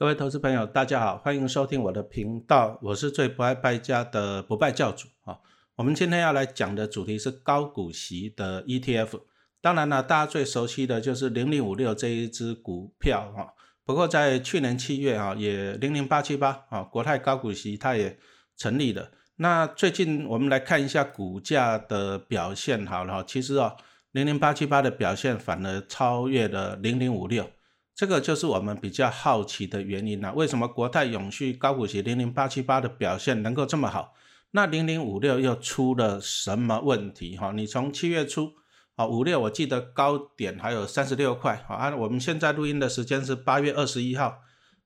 各位投资朋友，大家好，欢迎收听我的频道，我是最不爱败家的不败教主啊。我们今天要来讲的主题是高股息的 ETF，当然了，大家最熟悉的就是零零五六这一只股票啊。不过在去年七月啊，也零零八七八啊，国泰高股息它也成立了。那最近我们来看一下股价的表现，好了，其实啊，零零八七八的表现反而超越了零零五六。这个就是我们比较好奇的原因了。为什么国泰永续高股息零零八七八的表现能够这么好？那零零五六又出了什么问题？哈，你从七月初，啊五六我记得高点还有三十六块，啊我们现在录音的时间是八月二十一号，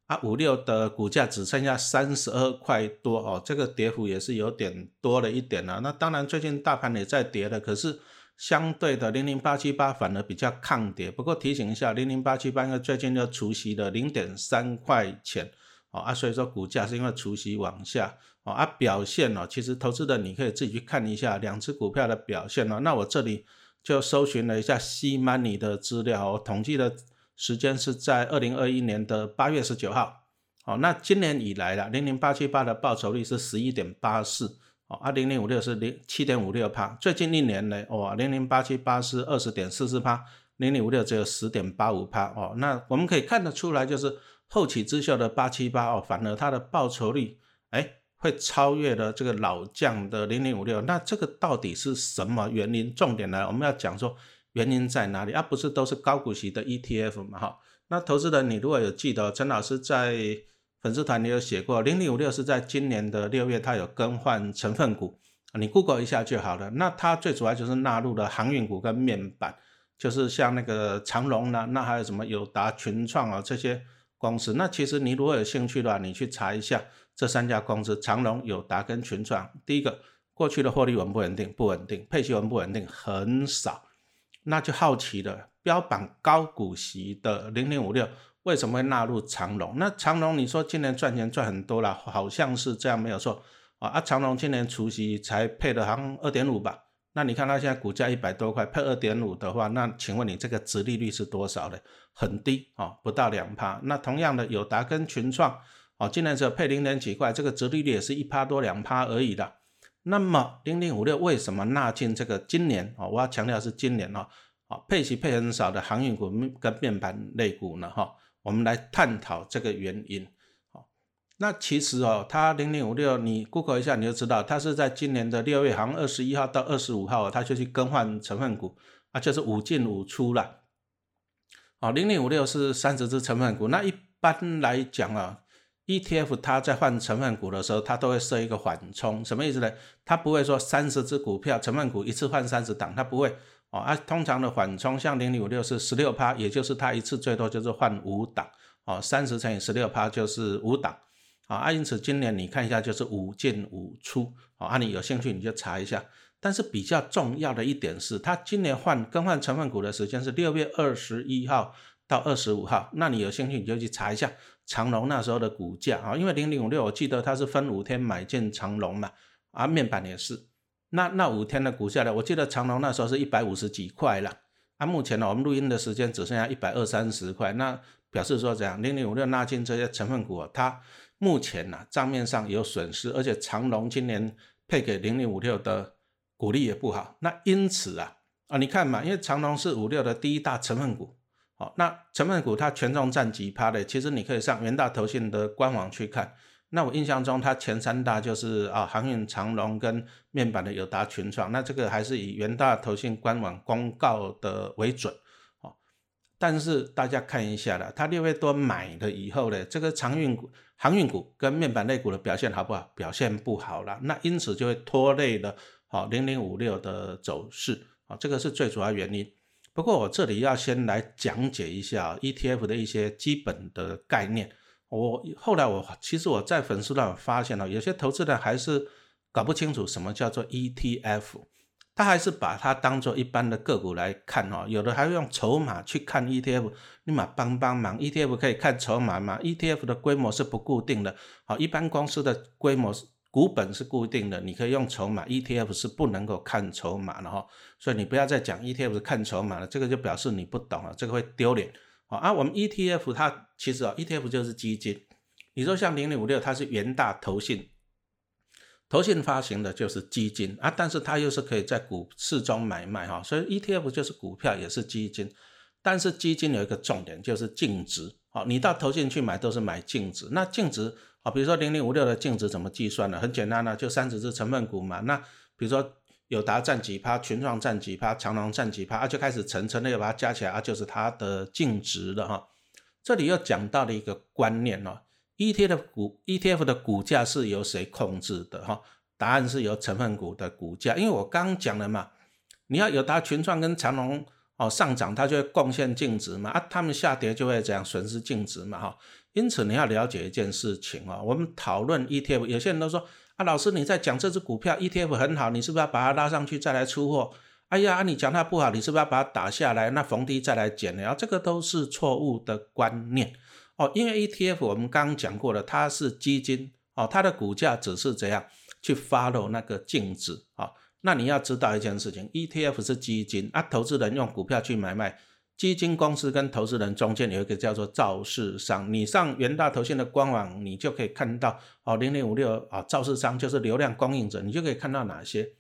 啊五六的股价只剩下三十二块多，哦这个跌幅也是有点多了一点了。那当然最近大盘也在跌了，可是。相对的零零八七八反而比较抗跌，不过提醒一下，零零八七八因为最近又除息了零点三块钱，哦啊，所以说股价是因为除息往下，哦啊表现哦，其实投资的你可以自己去看一下两只股票的表现哦。那我这里就搜寻了一下 C Money 的资料，统计的时间是在二零二一年的八月十九号，哦，那今年以来了零零八七八的报酬率是十一点八四。哦，二零零五六是零七点五六帕，最近一年呢，哦，零零八七八是二十点四四帕，零零五六只有十点八五帕，哦，那我们可以看得出来，就是后起之秀的八七八，哦，反而它的报酬率，哎，会超越了这个老将的零零五六，那这个到底是什么原因？重点呢，我们要讲说原因在哪里？而不是都是高股息的 ETF 嘛，哈，那投资人你如果有记得，陈老师在。粉丝团里有写过，零零五六是在今年的六月，它有更换成分股，你 Google 一下就好了。那它最主要就是纳入了航运股跟面板，就是像那个长隆呢，那还有什么友达、群创啊这些公司。那其实你如果有兴趣的话，你去查一下这三家公司：长隆、友达跟群创。第一个，过去的获利稳不稳定？不稳定，配息稳不稳定？很少。那就好奇了，标榜高股息的零零五六。为什么会纳入长隆？那长隆你说今年赚钱赚很多了，好像是这样没有错啊。啊，长隆今年除夕才配的好像二点五吧？那你看它现在股价一百多块，配二点五的话，那请问你这个值利率是多少呢？很低啊，不到两趴。那同样的友达跟群创，哦，今年只有配零点几块，这个值利率也是一趴多两趴而已的。那么零零五六为什么纳进这个今年？哦，我要强调是今年哦，哦，配息配很少的航运股跟面板类股呢？哈。我们来探讨这个原因，好，那其实哦，它零零五六，你 Google 一下你就知道，它是在今年的六月，好像二十一号到二十五号，它就去更换成分股，啊，就是五进五出了，哦，零零五六是三十只成分股，那一般来讲啊，ETF 它在换成分股的时候，它都会设一个缓冲，什么意思呢？它不会说三十只股票成分股一次换三十档，它不会。啊，通常的缓冲像零零五六是十六趴，也就是它一次最多就是换五档，哦，三十乘以十六趴就是五档，啊，因此今年你看一下就是五进五出，哦啊，你有兴趣你就查一下。但是比较重要的一点是，它今年换更换成分股的时间是六月二十一号到二十五号，那你有兴趣你就去查一下长隆那时候的股价，啊，因为零零五六我记得它是分五天买进长隆嘛，啊，面板也是。那那五天的股价呢？我记得长隆那时候是一百五十几块了，啊，目前呢，我们录音的时间只剩下一百二三十块，那表示说怎样？零零五六纳进这些成分股，它目前呢账面上有损失，而且长隆今年配给零零五六的股利也不好，那因此啊啊，你看嘛，因为长隆是五六的第一大成分股，好，那成分股它权重占几趴的？其实你可以上元大投信的官网去看。那我印象中，它前三大就是啊，航运长龙跟面板的友达群创。那这个还是以元大投信官网公告的为准哦。但是大家看一下了，它六月多买了以后呢，这个长运股、航运股跟面板类股的表现好不好？表现不好了。那因此就会拖累了好零零五六的走势啊，这个是最主要原因。不过我这里要先来讲解一下 ETF 的一些基本的概念。我后来我其实我在粉丝团发现了，有些投资人还是搞不清楚什么叫做 ETF，他还是把它当做一般的个股来看哦，有的还用筹码去看 ETF，立马帮帮忙，ETF 可以看筹码吗？ETF 的规模是不固定的，好，一般公司的规模是股本是固定的，你可以用筹码，ETF 是不能够看筹码的哈，所以你不要再讲 ETF 是看筹码了，这个就表示你不懂了，这个会丢脸。啊，我们 ETF 它其实啊，ETF 就是基金。你说像零零五六，它是元大投信，投信发行的就是基金啊，但是它又是可以在股市中买卖哈，所以 ETF 就是股票也是基金，但是基金有一个重点就是净值。好，你到投信去买都是买净值，那净值啊，比如说零零五六的净值怎么计算呢？很简单呢，就三十只成分股嘛。那比如说友达占几趴，群创占几趴，长隆占几趴，啊就开始乘乘那个把它加起来啊，就是它的净值了哈。这里又讲到了一个观念哦，ETF 的股 ETF 的股价是由谁控制的哈？答案是由成分股的股价，因为我刚讲了嘛，你要有达群创跟长隆。哦，上涨它就会贡献净值嘛，啊，他们下跌就会这样损失净值嘛，哈，因此你要了解一件事情啊，我们讨论 ETF，有些人都说啊，老师你在讲这只股票 ETF 很好，你是不是要把它拉上去再来出货？哎呀，你讲它不好，你是不是要把它打下来，那逢低再来减呢？这个都是错误的观念哦，因为 ETF 我们刚刚讲过了，它是基金哦，它的股价只是怎样去 follow 那个净值啊。那你要知道一件事情，ETF 是基金啊，投资人用股票去买卖，基金公司跟投资人中间有一个叫做造市商。你上元大投信的官网，你就可以看到哦，零零五六啊，造市商就是流量供应者，你就可以看到哪些。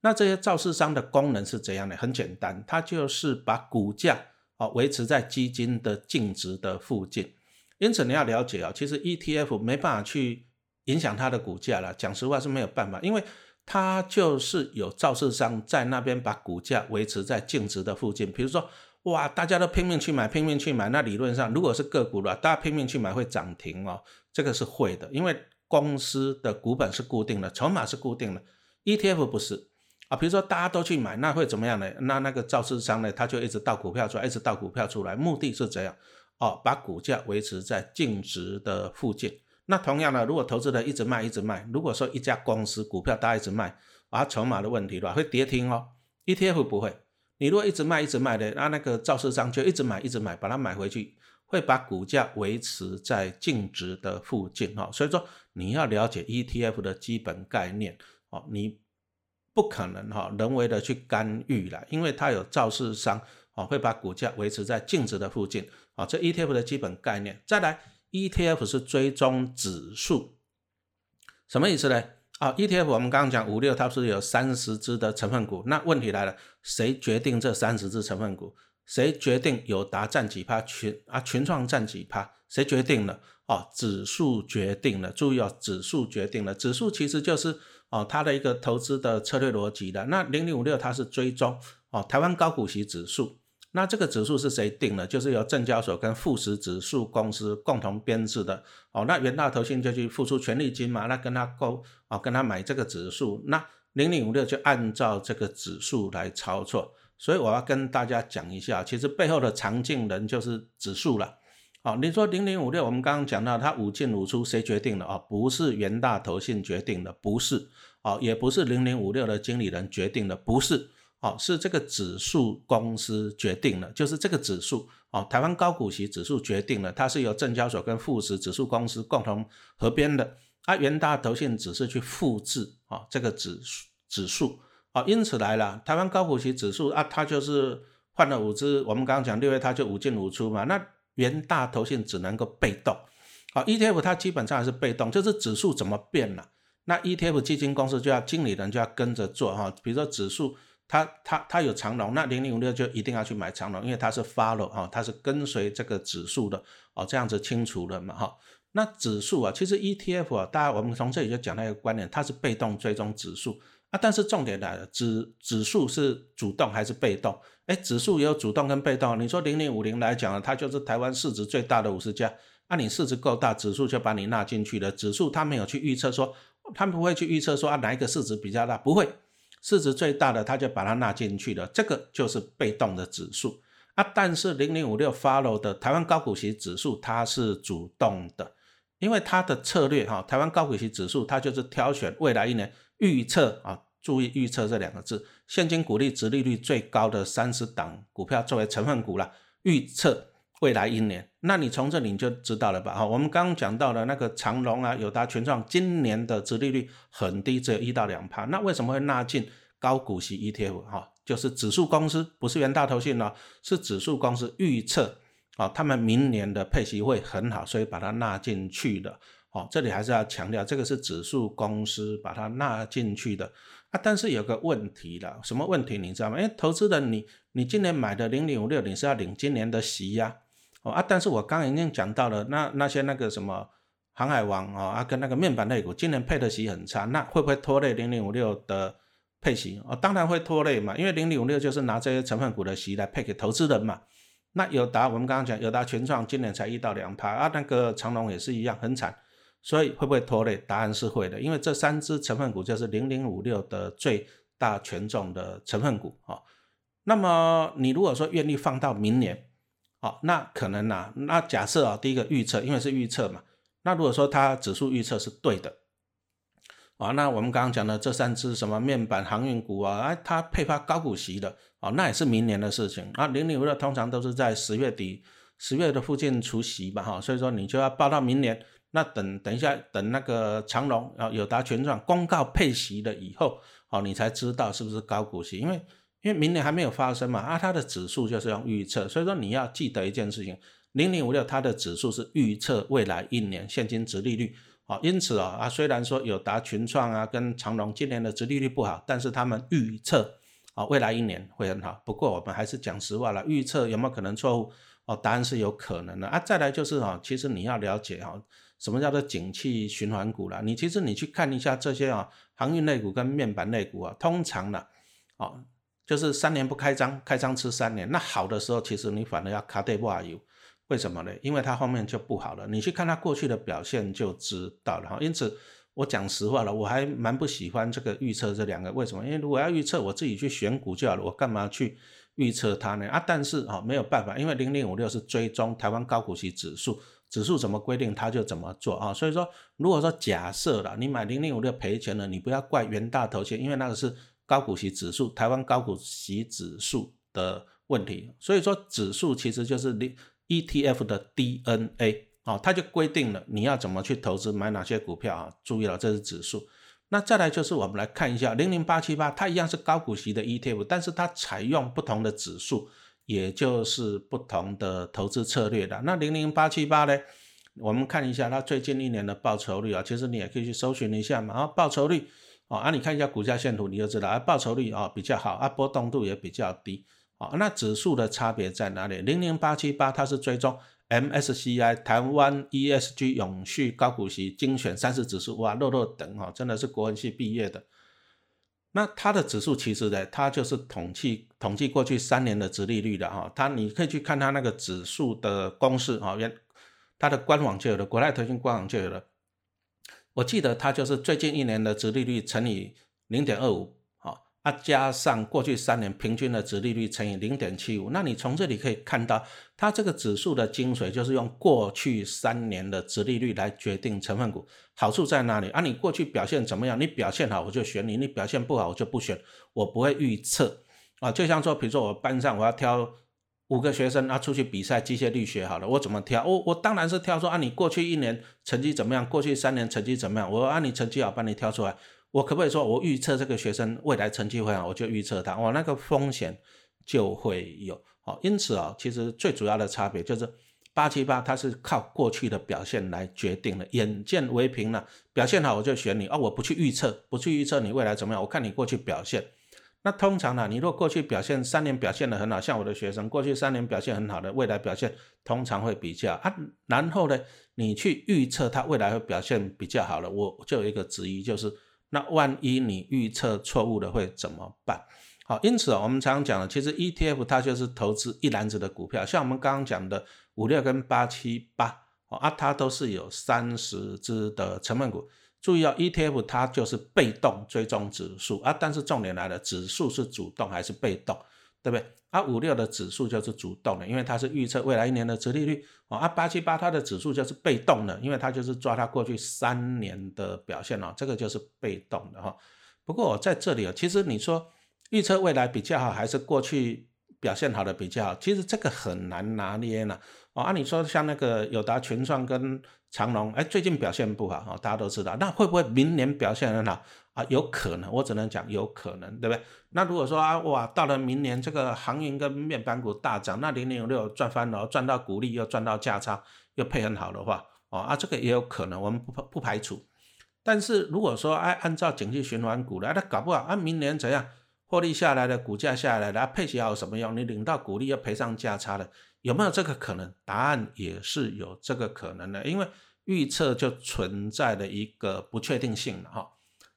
那这些造市商的功能是怎样的？很简单，它就是把股价哦维持在基金的净值的附近。因此你要了解啊，其实 ETF 没办法去影响它的股价了。讲实话是没有办法，因为。它就是有造市商在那边把股价维持在净值的附近，比如说，哇，大家都拼命去买，拼命去买，那理论上如果是个股了，大家拼命去买会涨停哦，这个是会的，因为公司的股本是固定的，筹码是固定的，ETF 不是啊，比如说大家都去买，那会怎么样呢？那那个造市商呢，他就一直倒股票出来，一直倒股票出来，目的是怎样？哦，把股价维持在净值的附近。那同样呢，如果投资人一直卖一直卖，如果说一家公司股票大家一直卖，啊筹码的问题的话，会跌停哦。ETF 不会，你如果一直卖一直卖的，那那个造市商就一直买一直买，把它买回去，会把股价维持在净值的附近哦。所以说你要了解 ETF 的基本概念哦，你不可能哈人为的去干预了，因为它有造市商哦会把股价维持在净值的附近啊。这 ETF 的基本概念，再来。ETF 是追踪指数，什么意思呢？啊，ETF 我们刚刚讲五六，它是有三十只的成分股。那问题来了，谁决定这三十只成分股？谁决定友达占几趴？群啊群创占几趴？谁决定了？哦，指数决定了。注意哦，指数决定了。指数其实就是哦它的一个投资的策略逻辑的。那零零五六它是追踪哦台湾高股息指数。那这个指数是谁定的？就是由证交所跟富时指数公司共同编制的哦。那元大投信就去付出权利金嘛，那跟他购啊，跟他买这个指数。那零零五六就按照这个指数来操作。所以我要跟大家讲一下，其实背后的常进人就是指数了。哦，你说零零五六，我们刚刚讲到它五进五出，谁决定的？哦，不是元大投信决定的，不是哦，也不是零零五六的经理人决定的，不是。哦，是这个指数公司决定了，就是这个指数哦，台湾高股息指数决定了，它是由证交所跟富时指数公司共同合编的，啊，元大投信只是去复制啊这个指数指数啊，因此来了台湾高股息指数啊，它就是换了五只，我们刚刚讲六月它就五进五出嘛，那元大投信只能够被动，啊，ETF 它基本上还是被动，就是指数怎么变了，那 ETF 基金公司就要经理人就要跟着做哈，比如说指数。它它它有长龙，那零零五六就一定要去买长龙，因为它是 follow 哈，它是跟随这个指数的哦，这样子清楚了嘛哈？那指数啊，其实 ETF 啊，大家我们从这里就讲到一个观点，它是被动追踪指数啊，但是重点来了，指指数是主动还是被动？哎，指数也有主动跟被动。你说零零五零来讲啊，它就是台湾市值最大的五十家，那你市值够大，指数就把你纳进去了。指数它没有去预测说，它不会去预测说啊哪一个市值比较大，不会。市值最大的，他就把它纳进去了，这个就是被动的指数啊。但是零零五六 follow 的台湾高股息指数，它是主动的，因为它的策略哈，台湾高股息指数它就是挑选未来一年预测啊，注意预测这两个字，现金股利、值利率最高的三十档股票作为成分股了，预测。未来一年，那你从这里就知道了吧？哈，我们刚刚讲到了那个长隆啊、友达、全创，今年的殖利率很低，只有一到两趴。那为什么会纳进高股息 ETF？哈，就是指数公司，不是元大投信哦，是指数公司预测啊，他们明年的配息会很好，所以把它纳进去的。哦，这里还是要强调，这个是指数公司把它纳进去的啊。但是有个问题了，什么问题你知道吗？因为，投资人你你今年买的零零五六，你是要领今年的息呀。啊，但是我刚已经讲到了，那那些那个什么航海王啊，啊跟那个面板类股今年配的息很差，那会不会拖累零零五六的配息？哦，当然会拖累嘛，因为零零五六就是拿这些成分股的息来配给投资人嘛。那友达我们刚刚讲，友达全创今年才一到两趴啊，那个长隆也是一样很惨。所以会不会拖累？答案是会的，因为这三只成分股就是零零五六的最大权重的成分股啊。那么你如果说愿意放到明年，好，那可能呐，那假设啊，第一个预测，因为是预测嘛，那如果说它指数预测是对的，啊，那我们刚刚讲的这三只什么面板航运股啊，哎，它配发高股息的，哦，那也是明年的事情啊。零零五六通常都是在十月底、十月的附近除息吧，哈，所以说你就要报到明年。那等等一下，等那个长隆啊、友达、全创公告配息了以后，哦，你才知道是不是高股息，因为因为明年还没有发生嘛，啊，它的指数就是用预测，所以说你要记得一件事情，零零五六它的指数是预测未来一年现金值利率，哦，因此啊啊，虽然说有达、群创啊跟长隆今年的值利率不好，但是他们预测啊未来一年会很好。不过我们还是讲实话了，预测有没有可能错误？哦，答案是有可能的啊。再来就是啊，其实你要了解哈。什么叫做景气循环股啦？你其实你去看一下这些啊，航运类股跟面板类股啊，通常呢，哦，就是三年不开张，开张吃三年。那好的时候，其实你反而要卡对不啊油，为什么呢？因为它后面就不好了。你去看它过去的表现就知道了哈。因此，我讲实话了，我还蛮不喜欢这个预测这两个。为什么？因为如果要预测，我自己去选股就好了，我干嘛去预测它呢？啊，但是啊，没有办法，因为零零五六是追踪台湾高股息指数。指数怎么规定，他就怎么做啊。所以说，如果说假设了你买零零五六赔钱了，你不要怪元大头钱，因为那个是高股息指数，台湾高股息指数的问题。所以说，指数其实就是 ETF 的 DNA 啊，它就规定了你要怎么去投资，买哪些股票啊。注意了，这是指数。那再来就是我们来看一下零零八七八，它一样是高股息的 ETF，但是它采用不同的指数。也就是不同的投资策略的。那零零八七八呢？我们看一下它最近一年的报酬率啊，其实你也可以去搜寻一下嘛。啊，报酬率哦，啊，你看一下股价线图，你就知道啊，报酬率啊比较好，啊，波动度也比较低。啊，那指数的差别在哪里？零零八七八它是追踪 MSCI 台湾 ESG 永续高股息精选三十指数，哇，肉肉等哈，真的是国文系毕业的。那它的指数其实呢，它就是统计统计过去三年的值利率的哈，它你可以去看它那个指数的公式啊，原它的官网就有了，国泰投信官网就有了。我记得它就是最近一年的值利率乘以零点二五。啊，加上过去三年平均的值利率乘以零点七五，那你从这里可以看到，它这个指数的精髓就是用过去三年的值利率来决定成分股。好处在哪里？啊，你过去表现怎么样？你表现好我就选你，你表现不好我就不选。我不会预测啊，就像说，比如说我班上我要挑五个学生啊出去比赛机械力学好了，我怎么挑？我我当然是挑说啊，你过去一年成绩怎么样？过去三年成绩怎么样？我按你成绩好帮你挑出来。我可不可以说，我预测这个学生未来成绩会好，我就预测他，我那个风险就会有。好，因此啊，其实最主要的差别就是八七八，它是靠过去的表现来决定的。眼见为凭了，表现好我就选你啊，我不去预测，不去预测你未来怎么样，我看你过去表现。那通常呢，你如果过去表现三年表现的很好，像我的学生过去三年表现很好的，未来表现通常会比较啊。然后呢，你去预测他未来会表现比较好了，我就有一个质疑就是。那万一你预测错误了会怎么办？好，因此啊，我们常常讲的，其实 ETF 它就是投资一篮子的股票，像我们刚刚讲的五六跟八七八，啊，它都是有三十只的成分股。注意啊，ETF 它就是被动追踪指数啊，但是重点来了，指数是主动还是被动？对不对？啊，五六的指数就是主动的，因为它是预测未来一年的折利率。哦，啊，八七八它的指数就是被动的，因为它就是抓它过去三年的表现哦，这个就是被动的哈。不过在这里啊，其实你说预测未来比较好，还是过去表现好的比较好？其实这个很难拿捏呢。哦，按你说像那个友达、群创跟长隆，哎，最近表现不好哦，大家都知道。那会不会明年表现很好啊？有可能，我只能讲有可能，对不对？那如果说啊，哇，到了明年这个航运跟面板股大涨，那零零五六赚翻了，赚到股利又赚到价差，又配很好的话，哦啊，这个也有可能，我们不不排除。但是如果说哎，按照景气循环股的，那搞不好啊，明年怎样获利下来的股价下来了，配息还有什么用？你领到股利又赔上价差了。有没有这个可能？答案也是有这个可能的，因为预测就存在的一个不确定性了哈。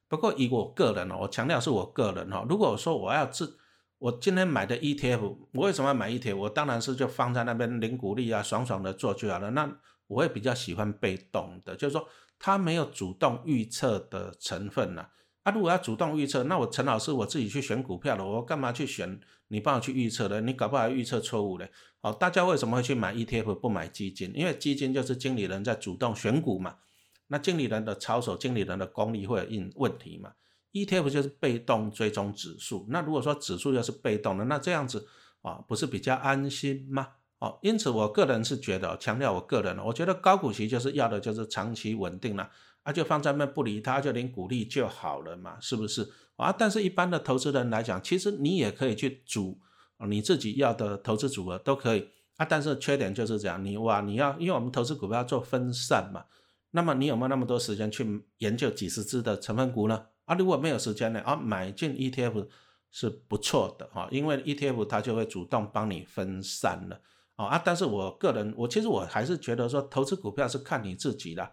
不过以我个人哦，我强调是我个人哈。如果说我要自，我今天买的 ETF，我为什么要买 ETF？我当然是就放在那边领股利啊，爽爽的做就好了。那我会比较喜欢被动的，就是说它没有主动预测的成分呢。啊，如果要主动预测，那我陈老师我自己去选股票了，我干嘛去选你帮我去预测的？你搞不好预测错误嘞。好，大家为什么会去买 ETF 不买基金？因为基金就是经理人在主动选股嘛，那经理人的操守、经理人的功力会有应问题嘛。ETF 就是被动追踪指数，那如果说指数又是被动的，那这样子啊，不是比较安心吗？哦，因此我个人是觉得，强调我个人，我觉得高股息就是要的就是长期稳定了。那就放在那不理他，就领股利就好了嘛，是不是啊？但是一般的投资人来讲，其实你也可以去组你自己要的投资组合都可以啊。但是缺点就是这样，你哇，你要因为我们投资股票做分散嘛，那么你有没有那么多时间去研究几十只的成分股呢？啊，如果没有时间呢，啊，买进 ETF 是不错的哈，因为 ETF 它就会主动帮你分散了哦啊。但是我个人，我其实我还是觉得说，投资股票是看你自己的。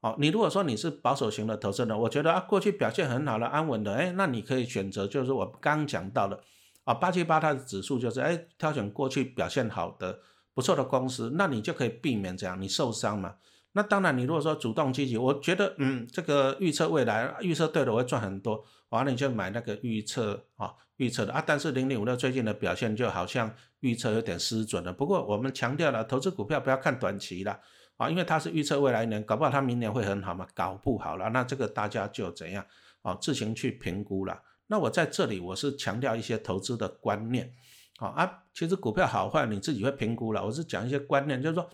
哦，你如果说你是保守型的投资人，我觉得啊，过去表现很好的、安稳的，哎，那你可以选择，就是我刚讲到的，啊，八七八它的指数就是，哎，挑选过去表现好的、不错的公司，那你就可以避免这样你受伤嘛。那当然，你如果说主动积极，我觉得，嗯，这个预测未来，预测对了，我会赚很多，完了你就买那个预测啊，预测的啊。但是零零五六最近的表现就好像预测有点失准了。不过我们强调了，投资股票不要看短期了。啊，因为它是预测未来一年，搞不好它明年会很好嘛，搞不好了，那这个大家就怎样啊，自行去评估了。那我在这里我是强调一些投资的观念，啊啊，其实股票好坏你自己会评估了。我是讲一些观念，就是说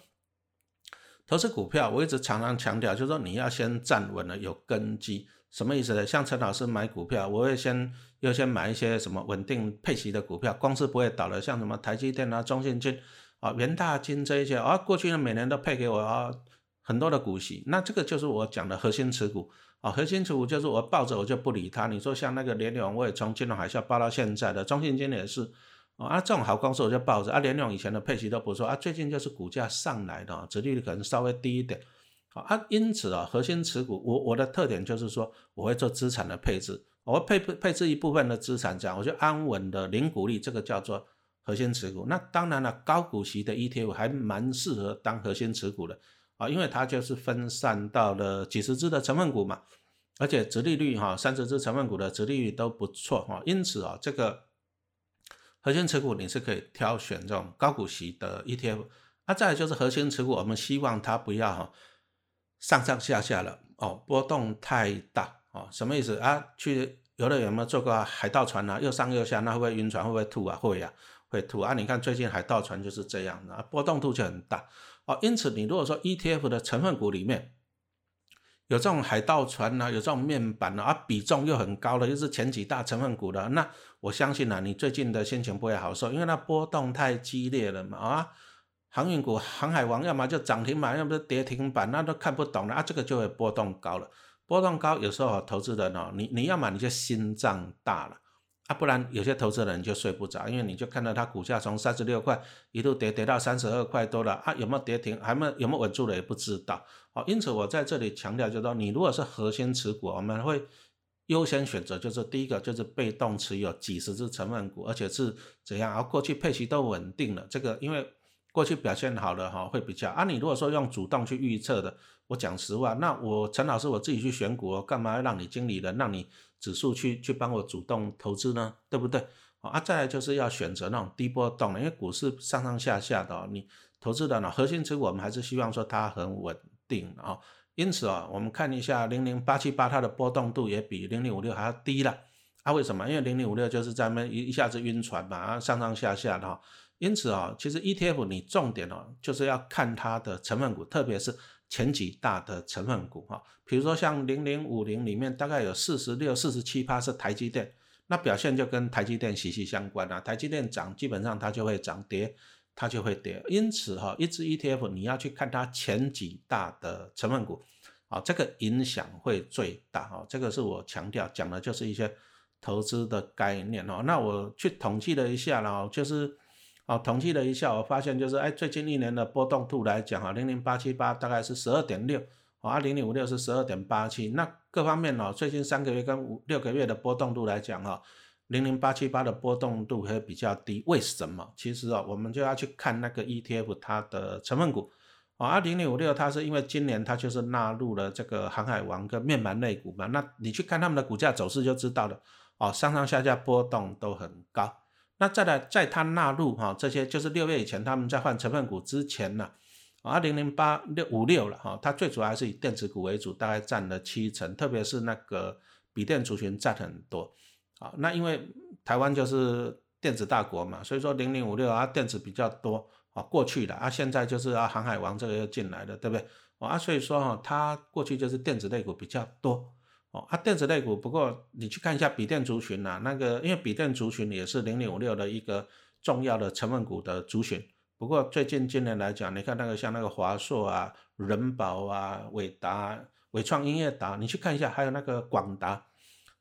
投资股票，我一直常常强调，就是说你要先站稳了，有根基，什么意思呢？像陈老师买股票，我会先优先买一些什么稳定配息的股票，公司不会倒的，像什么台积电啊、中信金。啊，元大金这一些啊，过去呢每年都配给我啊很多的股息，那这个就是我讲的核心持股啊，核心持股就是我抱着我就不理它。你说像那个联永，我也从金融海啸抱到现在的，中信金也是啊，这种好公司我就抱着啊。联永以前的配息都不错啊，最近就是股价上来的，殖利率可能稍微低一点啊，因此啊，核心持股我我的特点就是说我会做资产的配置，我会配配置一部分的资产这样，我就安稳的零股利，这个叫做。核心持股，那当然了，高股息的 ETF 还蛮适合当核心持股的啊，因为它就是分散到了几十只的成分股嘛，而且殖利率哈，三十只成分股的殖利率都不错哈，因此啊，这个核心持股你是可以挑选这种高股息的 ETF。啊，再就是核心持股，我们希望它不要哈上上下下了哦，波动太大哦，什么意思啊？去游乐园有没有坐过海盗船啊？又上又下，那会不会晕船？会不会吐啊？会呀。会吐啊！你看最近海盗船就是这样的，波动度就很大哦。因此，你如果说 ETF 的成分股里面有这种海盗船呢，有这种面板，啊，比重又很高的，又是前几大成分股的，那我相信呢，你最近的心情不会好受，因为那波动太激烈了嘛啊！航运股、航海王要么就涨停板，要么就跌停板，那都看不懂了啊！这个就会波动高了，波动高有时候投资人哦，你你要么你就心脏大了。啊，不然有些投资人就睡不着，因为你就看到它股价从三十六块一度跌跌到三十二块多了啊，有没有跌停，还没有没有稳住了也不知道。哦，因此我在这里强调，就是说你如果是核心持股，我们会优先选择，就是第一个就是被动持有几十只成分股，而且是怎样，而过去配息都稳定了，这个因为过去表现好的哈会比较。啊，你如果说用主动去预测的，我讲实话，那我陈老师我自己去选股，干嘛要让你经理人让你？指数去去帮我主动投资呢，对不对？啊，再来就是要选择那种低波动的，因为股市上上下下的，你投资的呢核心持股，我们还是希望说它很稳定啊。因此啊，我们看一下零零八七八，它的波动度也比零零五六还要低了啊，为什么？因为零零五六就是在那一一下子晕船嘛，啊上上下下的哈。因此啊，其实 ETF 你重点哦，就是要看它的成分股，特别是前几大的成分股哈。比如说像零零五零里面大概有四十六、四十七趴是台积电，那表现就跟台积电息息相关啊。台积电涨，基本上它就会涨跌。它就会跌，因此哈，一只 ETF 你要去看它前几大的成分股，啊，这个影响会最大哈。这个是我强调讲的，就是一些投资的概念哦。那我去统计了一下呢，就是啊，统计了一下，我发现就是哎，最近一年的波动度来讲啊，零零八七八大概是十二点六，啊，零零五六是十二点八七，那各方面呢，最近三个月跟五六个月的波动度来讲啊。零零八七八的波动度会比较低，为什么？其实啊，我们就要去看那个 ETF 它的成分股啊，零零五六它是因为今年它就是纳入了这个航海王跟面板类股嘛，那你去看他们的股价走势就知道了哦，上上下下波动都很高。那再来，在它纳入哈这些就是六月以前他们在换成分股之前呢，啊零零八六五六了哈，它最主要还是以电子股为主，大概占了七成，特别是那个笔电族群占很多。啊，那因为台湾就是电子大国嘛，所以说零零五六啊电子比较多啊，过去的啊现在就是啊航海王这个又进来了，对不对？啊，所以说哈，它过去就是电子类股比较多哦，啊电子类股，不过你去看一下笔电族群呐，那个因为笔电族群也是零零五六的一个重要的成分股的族群，不过最近今年来讲，你看那个像那个华硕啊、人保啊、伟达、伟创、音乐达，你去看一下，还有那个广达。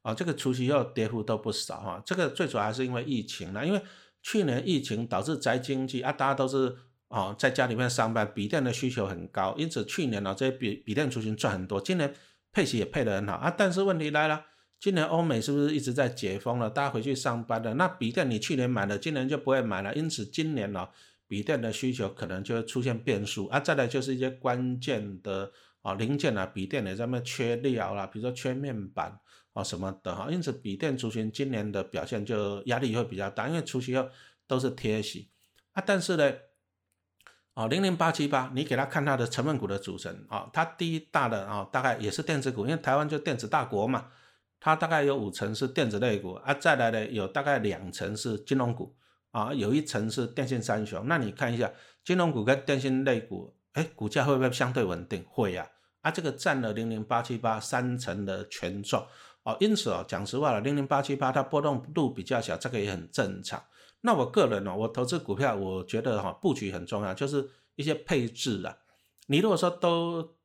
啊，这个除夕后跌幅都不少哈，这个最主要还是因为疫情了，因为去年疫情导致宅经济啊，大家都是啊在家里面上班，笔电的需求很高，因此去年呢这些笔笔电族群赚很多，今年配息也配得很好啊，但是问题来了，今年欧美是不是一直在解封了，大家回去上班了，那笔电你去年买了，今年就不会买了，因此今年呢笔电的需求可能就会出现变数啊，再来就是一些关键的啊零件啊，笔电的上面缺料啦，比如说缺面板。啊什么的哈，因此笔电族群今年的表现就压力会比较大，因为除夕后都是贴息啊。但是呢，啊零零八七八，你给他看它的成分股的组成啊，它第一大的啊大概也是电子股，因为台湾就电子大国嘛，它大概有五成是电子类股啊，再来呢有大概两成是金融股啊，有一层是电信三雄。那你看一下金融股跟电信类股，哎，股价会不会相对稳定？会呀，啊这个占了零零八七八三成的权重。哦，因此哦，讲实话了，零零八七八它波动度比较小，这个也很正常。那我个人呢，我投资股票，我觉得哈布局很重要，就是一些配置啊。你如果说都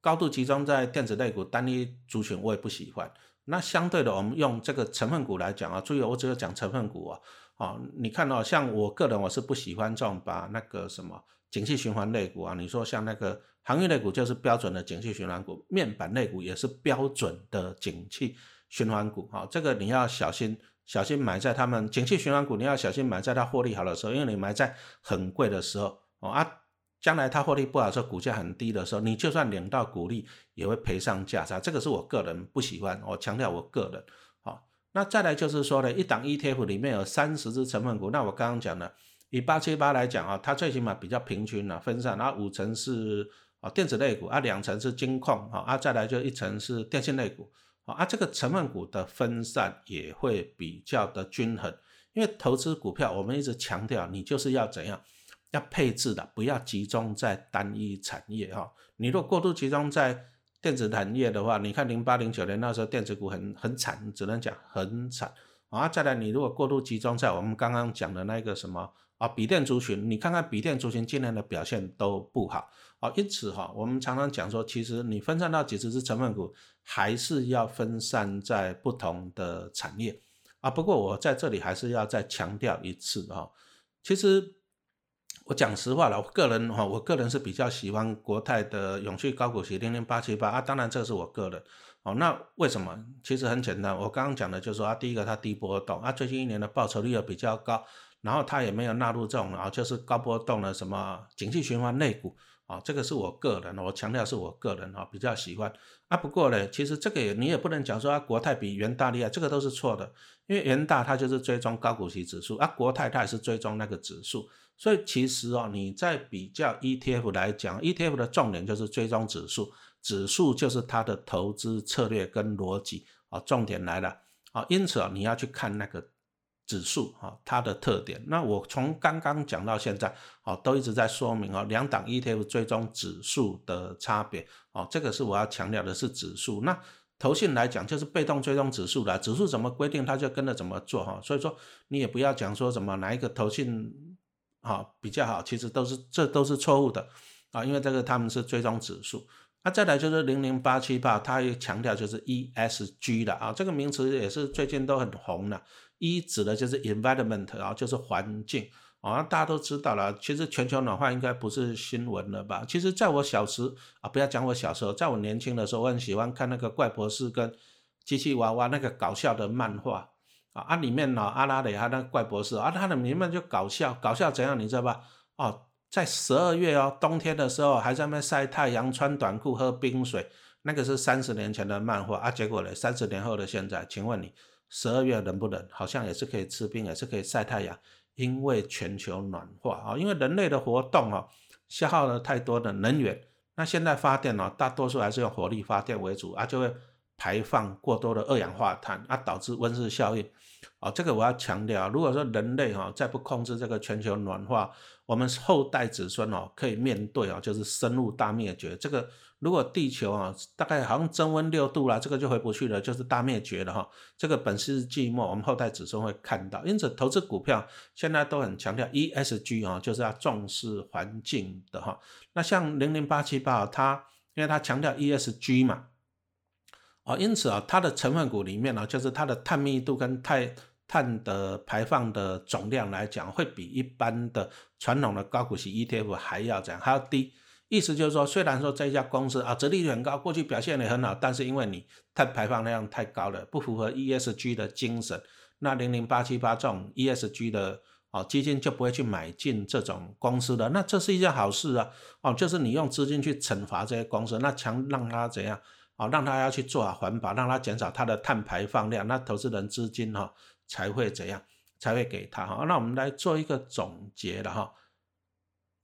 高度集中在电子类股单一族群，我也不喜欢。那相对的，我们用这个成分股来讲啊，注意我只有讲成分股啊。哦，你看到像我个人我是不喜欢这种把那个什么景气循环类股啊，你说像那个。航运类股就是标准的景气循环股，面板类股也是标准的景气循环股，哈，这个你要小心，小心买在他们景气循环股，你要小心买在它获利好的时候，因为你买在很贵的时候，哦啊，将来它获利不好的时候，股价很低的时候，你就算领到股利也会赔上价差，这个是我个人不喜欢，我强调我个人，好，那再来就是说呢，一档 ETF 里面有三十只成分股，那我刚刚讲的，以八七八来讲啊，它最起码比较平均了，分散，然后五成是。啊，电子类股啊，两层是金控啊，啊，再来就一层是电信类股啊，这个成分股的分散也会比较的均衡，因为投资股票，我们一直强调，你就是要怎样，要配置的，不要集中在单一产业哈。你如果过度集中在电子产业的话，你看零八零九年那时候电子股很很惨，只能讲很惨啊。再来，你如果过度集中在我们刚刚讲的那个什么啊，笔电族群，你看看笔电族群今年的表现都不好。好，因此哈，我们常常讲说，其实你分散到几十只成分股，还是要分散在不同的产业啊。不过我在这里还是要再强调一次哈，其实我讲实话了，我个人哈，我个人是比较喜欢国泰的永续高股息零零八七八啊。当然这是我个人哦。那为什么？其实很简单，我刚刚讲的就是说啊，第一个它低波动啊，最近一年的报酬率又比较高，然后它也没有纳入这种啊，就是高波动的什么景气循环类股。啊，这个是我个人，我强调是我个人哦，比较喜欢啊。不过呢，其实这个也你也不能讲说啊，国泰比元大厉害，这个都是错的。因为元大它就是追踪高股息指数啊，国泰它也是追踪那个指数。所以其实哦，你在比较 ETF 来讲，ETF 的重点就是追踪指数，指数就是它的投资策略跟逻辑啊。重点来了啊，因此啊，你要去看那个指数啊，它的特点。那我从刚刚讲到现在，哦，都一直在说明哦，两档 ETF 追踪指数的差别哦，这个是我要强调的是指数。那投信来讲就是被动追踪指数的，指数怎么规定，它就跟着怎么做哈。所以说你也不要讲说什么哪一个投信啊比较好，其实都是这都是错误的啊，因为这个他们是追踪指数。那再来就是零零八七八，它也强调就是 ESG 的啊，这个名词也是最近都很红的。一指的就是 environment 啊，就是环境啊，大家都知道了。其实全球暖化应该不是新闻了吧？其实在我小时啊，不要讲我小时候，在我年轻的时候，我很喜欢看那个怪博士跟机器娃娃那个搞笑的漫画啊，啊里面呢阿拉蕾他那怪博士啊，他的名字就搞笑，搞笑怎样你知道吧？哦。在十二月哦，冬天的时候还在那晒太阳、穿短裤、喝冰水，那个是三十年前的漫画啊。结果呢，三十年后的现在，请问你十二月冷不冷？好像也是可以吃冰，也是可以晒太阳，因为全球暖化啊，因为人类的活动啊，消耗了太多的能源。那现在发电啊，大多数还是用火力发电为主啊，就会排放过多的二氧化碳啊，导致温室效应。哦，这个我要强调，如果说人类哈再不控制这个全球暖化，我们后代子孙哦可以面对哦，就是生物大灭绝。这个如果地球啊大概好像增温六度啦，这个就回不去了，就是大灭绝了哈。这个本世纪末我们后代子孙会看到，因此投资股票现在都很强调 ESG 啊，就是要重视环境的哈。那像零零八七八，它因为它强调 ESG 嘛。哦，因此啊，它的成分股里面呢，就是它的碳密度跟碳碳的排放的总量来讲，会比一般的传统的高股息 ETF 还要怎样，还要低。意思就是说，虽然说这家公司啊，折利率很高，过去表现也很好，但是因为你碳排放量太高了，不符合 ESG 的精神，那零零八七八这种 ESG 的哦基金就不会去买进这种公司的。那这是一件好事啊，哦，就是你用资金去惩罚这些公司，那强让它怎样？哦，让他要去做好环保，让他减少他的碳排放量，那投资人资金哈才会怎样，才会给他哈。那我们来做一个总结了哈。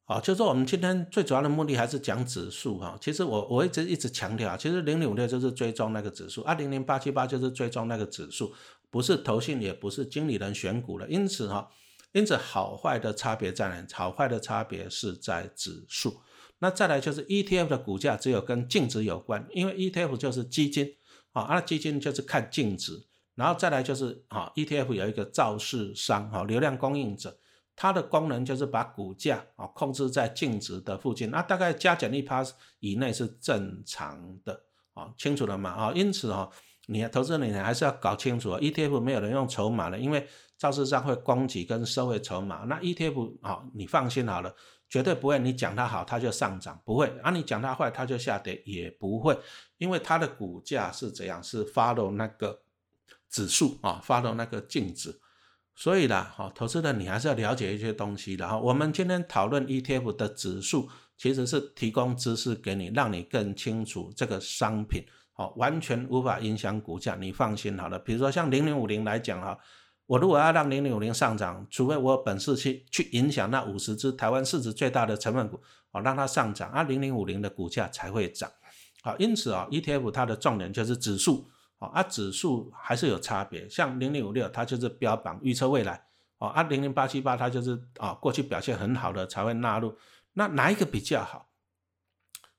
好，就是我们今天最主要的目的还是讲指数哈。其实我我一直一直强调，其实零零五六就是追踪那个指数，二零零八七八就是追踪那个指数，不是投信也不是经理人选股了。因此哈，因此好坏的差别在哪？好坏的差别是在指数。那再来就是 ETF 的股价只有跟净值有关，因为 ETF 就是基金啊，那基金就是看净值，然后再来就是啊，ETF 有一个造市商哈，流量供应者，它的功能就是把股价啊控制在净值的附近，那大概加减一趴以内是正常的啊，清楚了吗？啊，因此啊，你投资人你还是要搞清楚，ETF 没有人用筹码的，因为造市商会供给跟收回筹码，那 ETF 啊，你放心好了。绝对不会，你讲它好，它就上涨；不会啊，你讲它坏，它就下跌，也不会，因为它的股价是怎样？是 follow 那个指数啊，follow 那个净值。所以啦，好，投资人你还是要了解一些东西的哈。我们今天讨论 ETF 的指数，其实是提供知识给你，让你更清楚这个商品，好，完全无法影响股价，你放心好了。比如说像零零五零来讲哈。我如果要让零零五零上涨，除非我有本事去去影响那五十只台湾市值最大的成分股，哦，让它上涨，啊，零零五零的股价才会涨。好，因此啊，ETF 它的重点就是指数，哦，啊，指数还是有差别，像零零五六它就是标榜预测未来，哦，啊，零零八七八它就是啊过去表现很好的才会纳入，那哪一个比较好？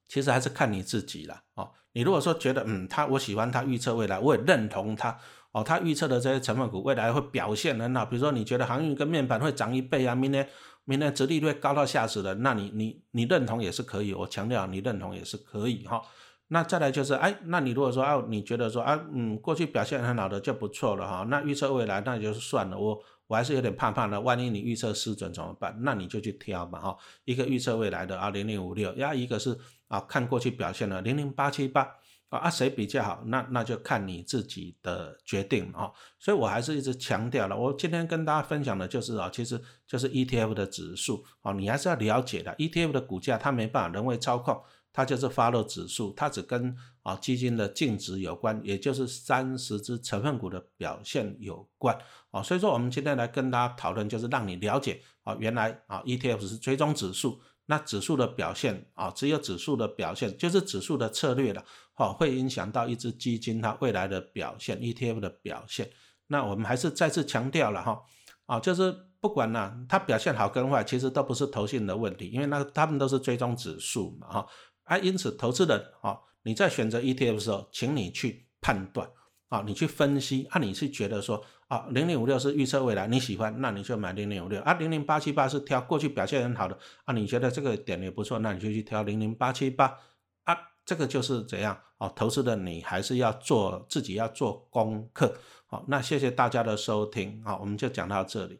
其实还是看你自己了，哦，你如果说觉得嗯，他我喜欢他预测未来，我也认同他。哦，他预测的这些成分股未来会表现很好，比如说你觉得航运跟面板会涨一倍啊，明年明年折利率高到吓死人，那你你你认同也是可以，我强调你认同也是可以哈。那再来就是，哎，那你如果说啊，你觉得说啊，嗯，过去表现很好的就不错了哈，那预测未来那就是算了，我我还是有点怕怕的，万一你预测失准怎么办？那你就去挑嘛哈，一个预测未来的啊零零五六，呀一个是啊看过去表现的零零八七八。啊，谁比较好？那那就看你自己的决定啊。所以我还是一直强调了，我今天跟大家分享的就是啊，其实就是 ETF 的指数啊，你还是要了解的。ETF 的股价它没办法人为操控，它就是发落指数，它只跟啊基金的净值有关，也就是三十只成分股的表现有关啊。所以说我们今天来跟大家讨论，就是让你了解啊，原来啊 ETF 是追踪指数。那指数的表现啊，只有指数的表现，就是指数的策略了，哦，会影响到一只基金它未来的表现，ETF 的表现。那我们还是再次强调了哈，啊，就是不管呢，它表现好跟坏，其实都不是投信的问题，因为那他们都是追踪指数嘛，哈，啊，因此投资人啊，你在选择 ETF 的时候，请你去判断。啊，你去分析，啊，你是觉得说，啊，零零五六是预测未来，你喜欢，那你就买零零五六，啊，零零八七八是挑过去表现很好的，啊，你觉得这个点也不错，那你就去挑零零八七八，啊，这个就是怎样，哦，投资的你还是要做自己要做功课，好，那谢谢大家的收听，好，我们就讲到这里。